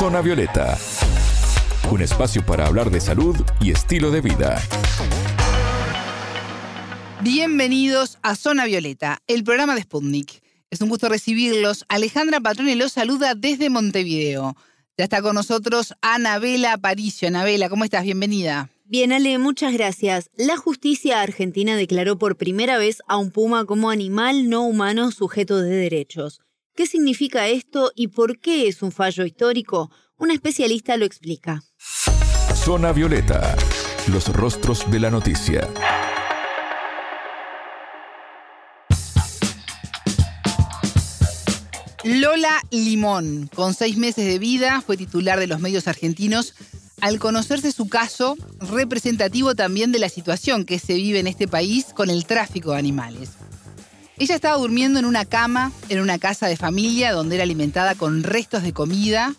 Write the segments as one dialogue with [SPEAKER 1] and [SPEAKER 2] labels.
[SPEAKER 1] Zona Violeta, un espacio para hablar de salud y estilo de vida.
[SPEAKER 2] Bienvenidos a Zona Violeta, el programa de Sputnik. Es un gusto recibirlos. Alejandra Patrone los saluda desde Montevideo. Ya está con nosotros Anabela Aparicio. Anabela, ¿cómo estás? Bienvenida.
[SPEAKER 3] Bien, Ale, muchas gracias. La justicia argentina declaró por primera vez a un puma como animal no humano sujeto de derechos. ¿Qué significa esto y por qué es un fallo histórico? Un especialista lo explica.
[SPEAKER 1] Zona Violeta, los rostros de la noticia.
[SPEAKER 2] Lola Limón, con seis meses de vida, fue titular de los medios argentinos al conocerse su caso, representativo también de la situación que se vive en este país con el tráfico de animales. Ella estaba durmiendo en una cama en una casa de familia donde era alimentada con restos de comida.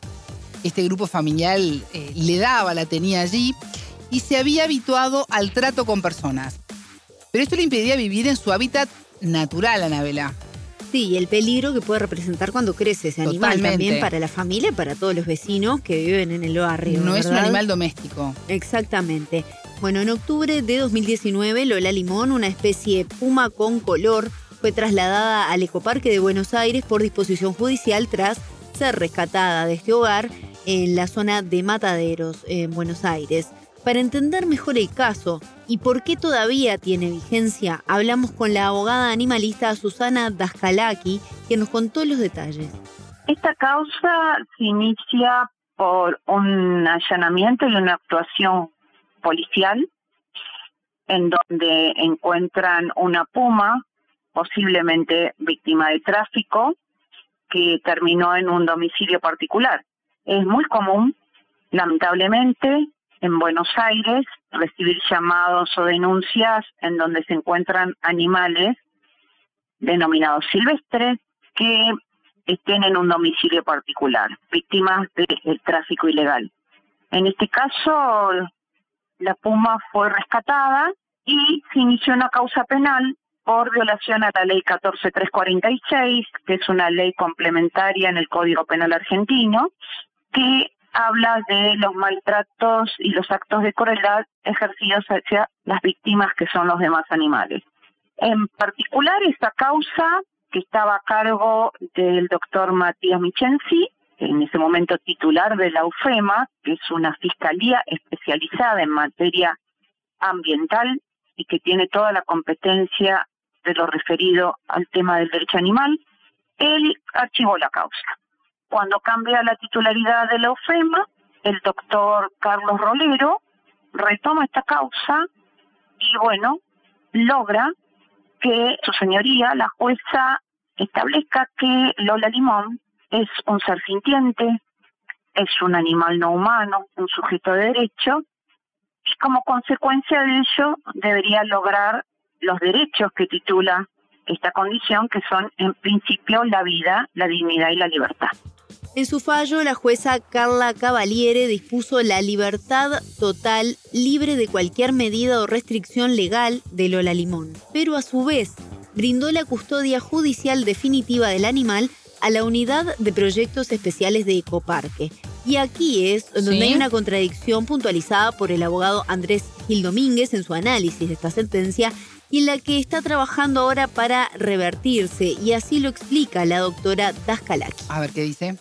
[SPEAKER 2] Este grupo familiar eh, le daba, la tenía allí y se había habituado al trato con personas. Pero esto le impedía vivir en su hábitat natural, Anabela.
[SPEAKER 3] Sí, el peligro que puede representar cuando crece ese animal también para la familia, para todos los vecinos que viven en el barrio.
[SPEAKER 2] No es un animal doméstico.
[SPEAKER 3] Exactamente. Bueno, en octubre de 2019, Lola Limón, una especie puma con color, fue trasladada al Ecoparque de Buenos Aires por disposición judicial tras ser rescatada de este hogar en la zona de Mataderos, en Buenos Aires. Para entender mejor el caso y por qué todavía tiene vigencia, hablamos con la abogada animalista Susana Daskalaki, quien nos contó los detalles.
[SPEAKER 4] Esta causa se inicia por un allanamiento y una actuación policial en donde encuentran una puma, posiblemente víctima de tráfico, que terminó en un domicilio particular. Es muy común, lamentablemente, en Buenos Aires recibir llamados o denuncias en donde se encuentran animales denominados silvestres que estén en un domicilio particular, víctimas del tráfico ilegal. En este caso, la puma fue rescatada y se inició una causa penal por violación a la ley 14346, que es una ley complementaria en el Código Penal argentino, que habla de los maltratos y los actos de crueldad ejercidos hacia las víctimas que son los demás animales. En particular, esta causa que estaba a cargo del doctor Matías Michensi, en ese momento titular de la UFEMA, que es una fiscalía especializada en materia ambiental y que tiene toda la competencia de lo referido al tema del derecho animal, él archivó la causa. Cuando cambia la titularidad de la OFEMA, el doctor Carlos Rolero retoma esta causa y bueno, logra que su señoría, la jueza, establezca que Lola Limón es un ser sintiente, es un animal no humano, un sujeto de derecho, y como consecuencia de ello debería lograr los derechos que titula esta condición, que son en principio la vida, la dignidad y la libertad.
[SPEAKER 3] En su fallo, la jueza Carla Cavaliere dispuso la libertad total, libre de cualquier medida o restricción legal de Lola Limón, pero a su vez brindó la custodia judicial definitiva del animal a la unidad de proyectos especiales de Ecoparque. Y aquí es donde hay una contradicción puntualizada por el abogado Andrés Gil Domínguez en su análisis de esta sentencia y en la que está trabajando ahora para revertirse, y así lo explica la doctora Daskalaki.
[SPEAKER 2] A ver qué dice.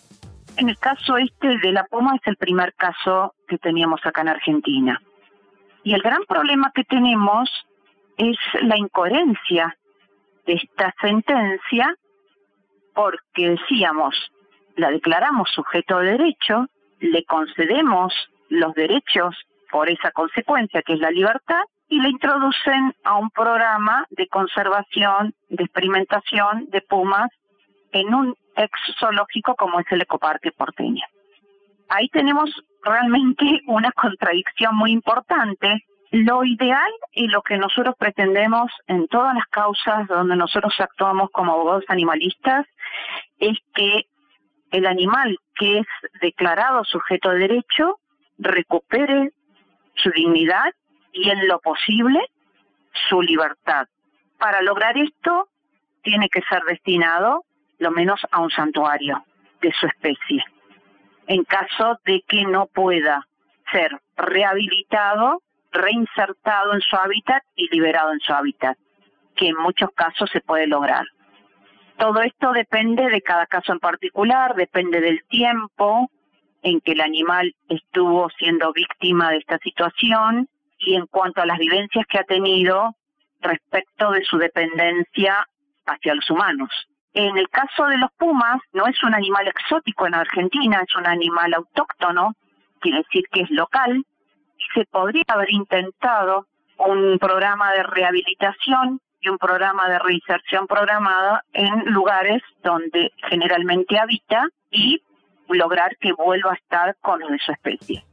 [SPEAKER 4] En el caso este de la poma es el primer caso que teníamos acá en Argentina. Y el gran problema que tenemos es la incoherencia de esta sentencia porque decíamos, la declaramos sujeto de derecho, le concedemos los derechos por esa consecuencia que es la libertad y le introducen a un programa de conservación, de experimentación de pumas en un ex zoológico como es el Ecoparque porteño. Ahí tenemos realmente una contradicción muy importante. Lo ideal y lo que nosotros pretendemos en todas las causas donde nosotros actuamos como abogados animalistas es que el animal que es declarado sujeto de derecho recupere su dignidad y en lo posible su libertad. Para lograr esto tiene que ser destinado lo menos a un santuario de su especie. en caso de que no pueda ser rehabilitado, reinsertado en su hábitat y liberado en su hábitat, que en muchos casos se puede lograr. Todo esto depende de cada caso en particular, depende del tiempo en que el animal estuvo siendo víctima de esta situación y en cuanto a las vivencias que ha tenido respecto de su dependencia hacia los humanos. En el caso de los pumas, no es un animal exótico en Argentina, es un animal autóctono, quiere decir que es local, y se podría haber intentado un programa de rehabilitación y un programa de reinserción programada en lugares donde generalmente habita y lograr que vuelva a estar con su especie.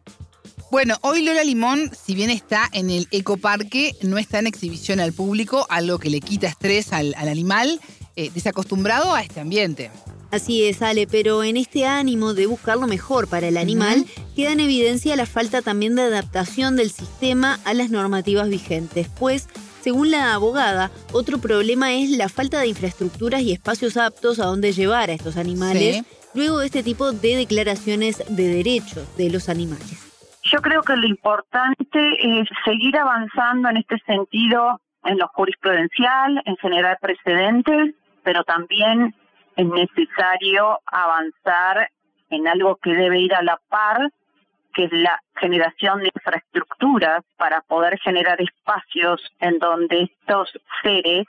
[SPEAKER 2] Bueno, hoy Lola Limón, si bien está en el ecoparque, no está en exhibición al público, algo que le quita estrés al, animal, eh, desacostumbrado a este ambiente.
[SPEAKER 3] Así es, Ale, pero en este ánimo de buscar lo mejor para el animal, queda en evidencia la falta también de adaptación del sistema a las normativas vigentes, pues, según la abogada, otro problema es la falta de infraestructuras y espacios aptos a donde llevar a estos animales, luego de este tipo de declaraciones de derechos de los animales.
[SPEAKER 4] Yo creo que lo importante es seguir avanzando en este sentido en lo jurisprudencial, en generar precedentes, pero también es necesario avanzar en algo que debe ir a la par, que es la generación de infraestructuras para poder generar espacios en donde estos seres,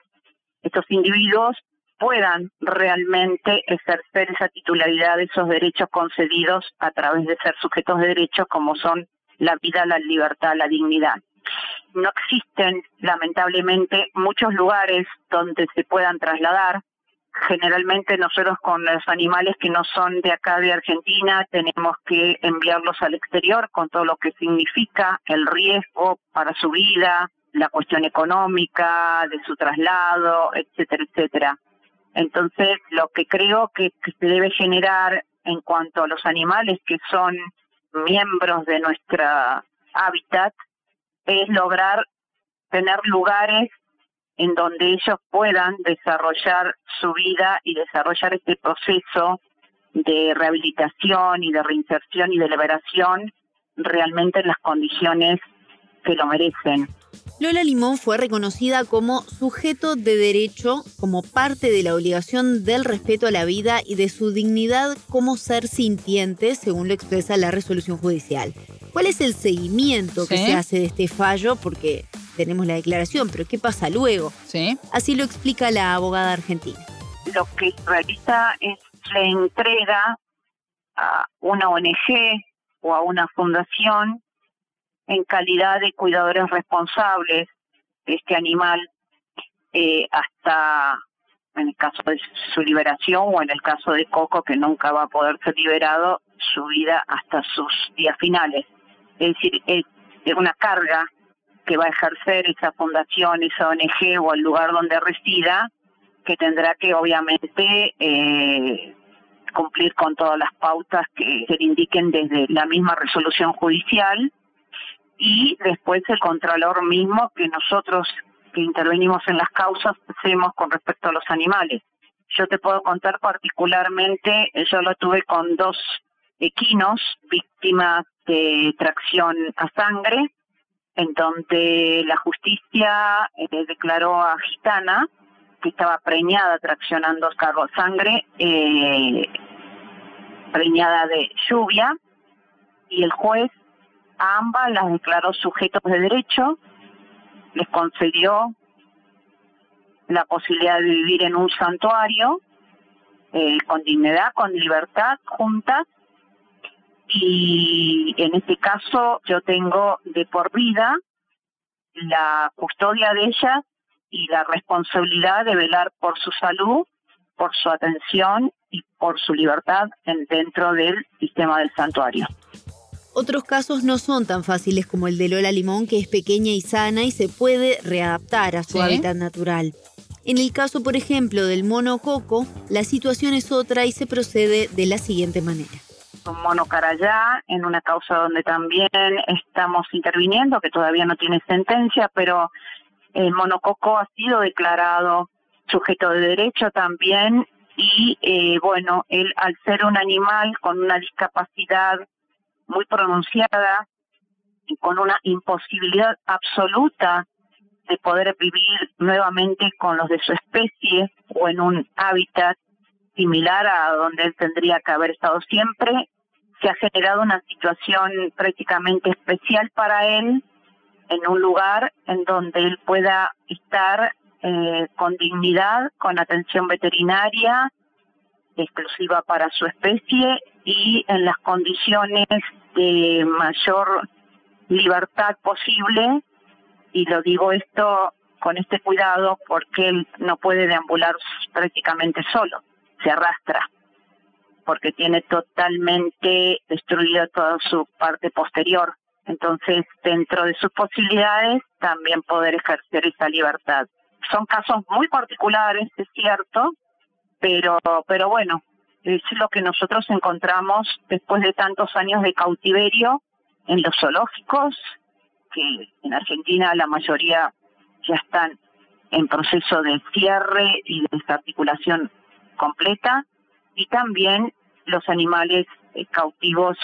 [SPEAKER 4] estos individuos, puedan realmente ejercer esa titularidad de esos derechos concedidos a través de ser sujetos de derechos como son la vida, la libertad, la dignidad. No existen, lamentablemente, muchos lugares donde se puedan trasladar. Generalmente nosotros con los animales que no son de acá de Argentina tenemos que enviarlos al exterior con todo lo que significa el riesgo para su vida, la cuestión económica de su traslado, etcétera, etcétera. Entonces, lo que creo que, se debe generar en cuanto a los animales que son miembros de nuestra hábitat es lograr tener lugares en donde ellos puedan desarrollar su vida y desarrollar este proceso de rehabilitación y de reinserción y de liberación realmente en las condiciones que lo merecen.
[SPEAKER 3] Lola Limón fue reconocida como sujeto de derecho como parte de la obligación del respeto a la vida y de su dignidad como ser sintiente, según lo expresa la resolución judicial. ¿Cuál es el seguimiento que se hace de este fallo? Porque tenemos la declaración, pero ¿qué pasa luego?
[SPEAKER 2] ¿Sí?
[SPEAKER 3] Así lo explica la abogada argentina.
[SPEAKER 4] Lo que realiza es la entrega a una ONG o a una fundación en calidad de cuidadores responsables de este animal eh, hasta en el caso de su liberación o en el caso de Coco que nunca va a poder ser liberado su vida hasta sus días finales. Es decir, es, una carga que va a ejercer esa fundación, esa ONG o el lugar donde resida, que tendrá que obviamente eh, cumplir con todas las pautas que se le indiquen desde la misma resolución judicial y después el contralor mismo que nosotros que intervenimos en las causas hacemos con respecto a los animales. Yo te puedo contar particularmente, yo lo tuve con dos equinos víctimas de tracción a sangre, en donde la justicia eh, declaró a Gitana que estaba preñada traccionando cargo a sangre, eh, preñada de lluvia, y el juez a ambas las declaró sujetos de derecho, les concedió la posibilidad de vivir en un santuario eh, con dignidad, con libertad, juntas. Y en este caso yo tengo de por vida la custodia de ellas y la responsabilidad de velar por su salud, por su atención y por su libertad en, dentro del sistema del santuario.
[SPEAKER 3] Otros casos no son tan fáciles como el de Lola Limón, que es pequeña y sana y se puede readaptar a su hábitat natural. En el caso, por ejemplo, del mono coco, la situación es otra y se procede de la siguiente manera.
[SPEAKER 4] Un mono carayá, en una causa donde también estamos interviniendo, que todavía no tiene sentencia, pero el mono coco ha sido declarado sujeto de derecho también y eh, bueno, él al ser un animal con una discapacidad muy pronunciada y con una imposibilidad absoluta de poder vivir nuevamente con los de su especie o en un hábitat similar a donde él tendría que haber estado siempre, se ha generado una situación prácticamente especial para él en un lugar en donde él pueda estar eh, con dignidad, con atención veterinaria exclusiva para su especie y en las condiciones de mayor libertad posible. Y lo digo esto con este cuidado porque él no puede deambular prácticamente solo, se arrastra porque tiene totalmente destruida toda su parte posterior. Entonces, dentro de sus posibilidades, también poder ejercer esa libertad. Son casos muy particulares, es cierto, pero, pero bueno, es lo que nosotros encontramos después de tantos años de cautiverio en los zoológicos, que en Argentina la mayoría ya están en proceso de cierre y de desarticulación completa, y también los animales eh, cautivos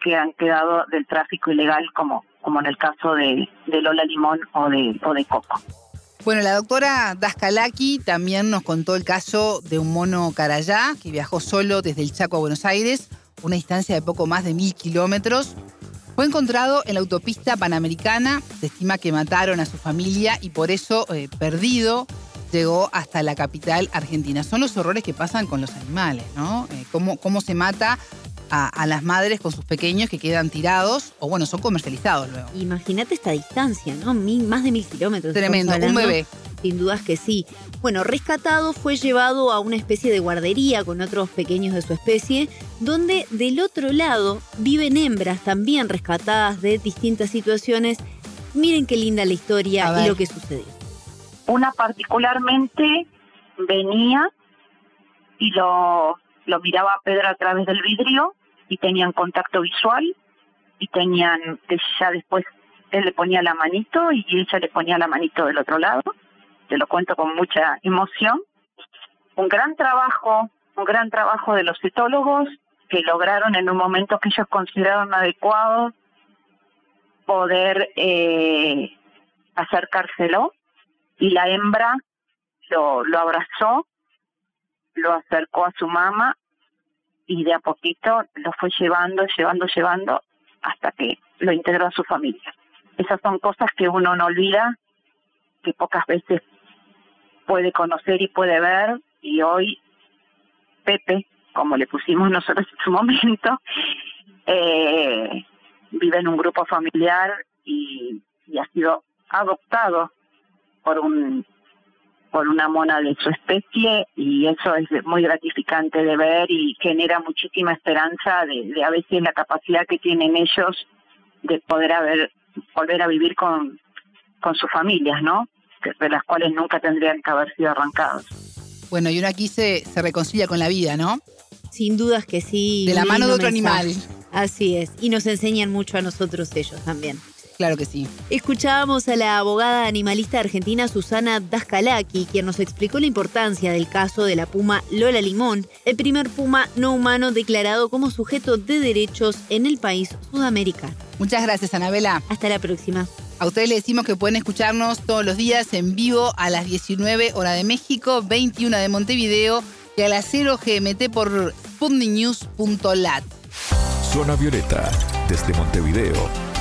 [SPEAKER 4] que han quedado del tráfico ilegal, como, como en el caso de, de Lola Limón o de, o de Coco.
[SPEAKER 2] Bueno, la doctora Daskalaki también nos contó el caso de un mono carayá que viajó solo desde el Chaco a Buenos Aires, una distancia de poco más de mil kilómetros. Fue encontrado en la autopista panamericana, se estima que mataron a su familia y por eso eh, perdido llegó hasta la capital argentina. Son los horrores que pasan con los animales, ¿no? Eh, cómo, cómo se mata a, las madres con sus pequeños que quedan tirados o bueno, son comercializados luego.
[SPEAKER 3] Imagínate esta distancia, ¿no? más de mil kilómetros.
[SPEAKER 2] Tremendo, un bebé.
[SPEAKER 3] Sin dudas que sí. Bueno, rescatado fue llevado a una especie de guardería con otros pequeños de su especie, donde del otro lado viven hembras también rescatadas de distintas situaciones. Miren qué linda la historia y lo que sucedió.
[SPEAKER 4] Una particularmente venía y lo, lo miraba a Pedro a través del vidrio y tenían contacto visual y tenían que ya después él le ponía la manito y ella le ponía la manito del otro lado. Te lo cuento con mucha emoción. Un gran trabajo, un gran trabajo de los citólogos que lograron en un momento que ellos consideraron adecuado poder eh, acercárselo y la hembra lo, lo abrazó, lo acercó a su mamá y de a poquito lo fue llevando, llevando, llevando hasta que lo integró a su familia. Esas son cosas que uno no olvida, que pocas veces puede conocer y puede ver y hoy Pepe, como le pusimos nosotros en su momento, eh, vive en un grupo familiar y, y ha sido adoptado por un por una mona de su especie y eso es muy gratificante de ver y genera muchísima esperanza de, a veces la capacidad que tienen ellos de poder haber, volver a vivir con, con sus familias, ¿no? De las cuales nunca tendrían que haber sido arrancados.
[SPEAKER 2] Bueno, y uno aquí se, se reconcilia con la vida, ¿no?
[SPEAKER 3] Sin dudas que sí.
[SPEAKER 2] De la mano de otro animal.
[SPEAKER 3] Así es. Y nos enseñan mucho a nosotros ellos también.
[SPEAKER 2] Claro que sí.
[SPEAKER 3] Escuchábamos a la abogada animalista argentina Susana Daskalaki, quien nos explicó la importancia del caso de la puma Lola Limón, el primer puma no humano declarado como sujeto de derechos en el país sudamericano.
[SPEAKER 2] Muchas gracias, Anabela.
[SPEAKER 3] Hasta la próxima.
[SPEAKER 2] A ustedes les decimos que pueden escucharnos todos los días en vivo a las 19 horas de México, 21 de Montevideo y a las 0 GMT por sputniknews.lat.
[SPEAKER 1] Zona Violeta, desde Montevideo